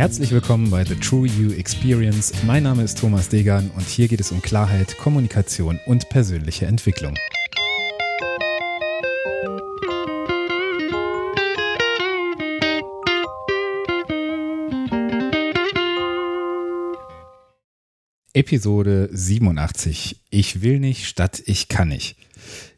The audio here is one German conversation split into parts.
Herzlich willkommen bei The True You Experience. Mein Name ist Thomas Degan und hier geht es um Klarheit, Kommunikation und persönliche Entwicklung. Episode 87. Ich will nicht statt ich kann nicht.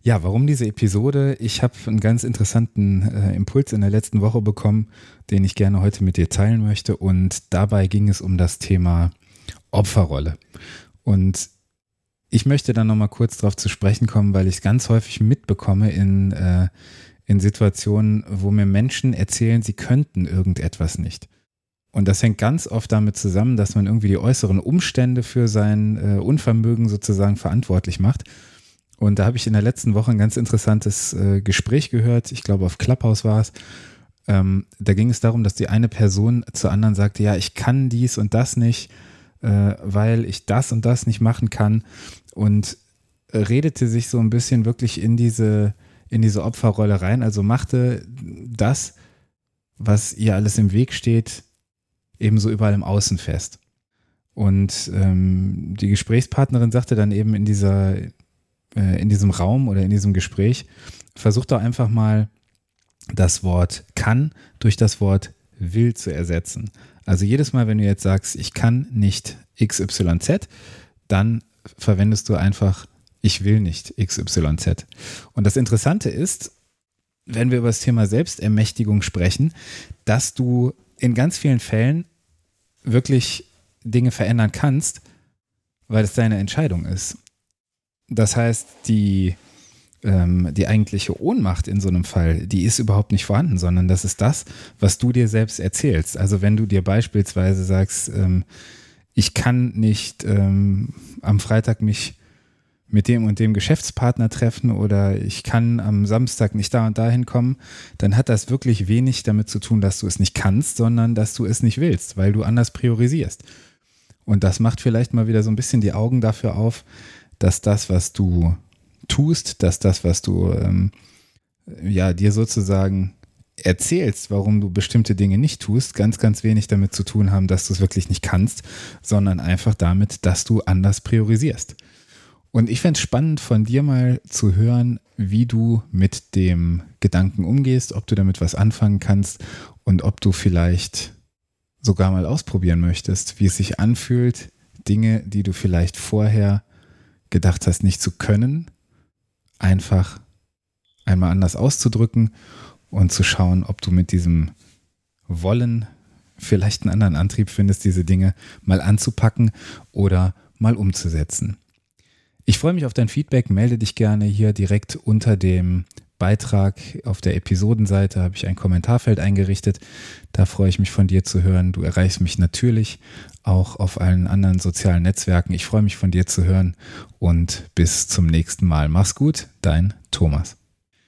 Ja, warum diese Episode? Ich habe einen ganz interessanten äh, Impuls in der letzten Woche bekommen, den ich gerne heute mit dir teilen möchte. Und dabei ging es um das Thema Opferrolle. Und ich möchte da nochmal kurz drauf zu sprechen kommen, weil ich es ganz häufig mitbekomme in, äh, in Situationen, wo mir Menschen erzählen, sie könnten irgendetwas nicht. Und das hängt ganz oft damit zusammen, dass man irgendwie die äußeren Umstände für sein äh, Unvermögen sozusagen verantwortlich macht. Und da habe ich in der letzten Woche ein ganz interessantes äh, Gespräch gehört. Ich glaube, auf Clubhouse war es. Ähm, da ging es darum, dass die eine Person zur anderen sagte, ja, ich kann dies und das nicht, äh, weil ich das und das nicht machen kann. Und äh, redete sich so ein bisschen wirklich in diese, in diese Opferrolle rein. Also machte das, was ihr alles im Weg steht, ebenso überall im Außen fest. Und ähm, die Gesprächspartnerin sagte dann eben in dieser, äh, in diesem Raum oder in diesem Gespräch, versuch doch einfach mal das Wort kann durch das Wort will zu ersetzen. Also jedes Mal, wenn du jetzt sagst, ich kann nicht XYZ, dann verwendest du einfach ich will nicht XYZ. Und das Interessante ist, wenn wir über das Thema Selbstermächtigung sprechen, dass du in ganz vielen Fällen wirklich Dinge verändern kannst, weil es deine Entscheidung ist. Das heißt, die, ähm, die eigentliche Ohnmacht in so einem Fall, die ist überhaupt nicht vorhanden, sondern das ist das, was du dir selbst erzählst. Also wenn du dir beispielsweise sagst, ähm, ich kann nicht ähm, am Freitag mich mit dem und dem Geschäftspartner treffen oder ich kann am Samstag nicht da und da hinkommen, dann hat das wirklich wenig damit zu tun, dass du es nicht kannst, sondern dass du es nicht willst, weil du anders priorisierst. Und das macht vielleicht mal wieder so ein bisschen die Augen dafür auf, dass das, was du tust, dass das, was du ähm, ja dir sozusagen erzählst, warum du bestimmte Dinge nicht tust, ganz, ganz wenig damit zu tun haben, dass du es wirklich nicht kannst, sondern einfach damit, dass du anders priorisierst. Und ich fände es spannend, von dir mal zu hören, wie du mit dem Gedanken umgehst, ob du damit was anfangen kannst und ob du vielleicht sogar mal ausprobieren möchtest, wie es sich anfühlt, Dinge, die du vielleicht vorher gedacht hast, nicht zu können, einfach einmal anders auszudrücken und zu schauen, ob du mit diesem Wollen vielleicht einen anderen Antrieb findest, diese Dinge mal anzupacken oder mal umzusetzen. Ich freue mich auf dein Feedback. Melde dich gerne hier direkt unter dem Beitrag auf der Episodenseite habe ich ein Kommentarfeld eingerichtet. Da freue ich mich von dir zu hören. Du erreichst mich natürlich auch auf allen anderen sozialen Netzwerken. Ich freue mich von dir zu hören und bis zum nächsten Mal. Mach's gut, dein Thomas.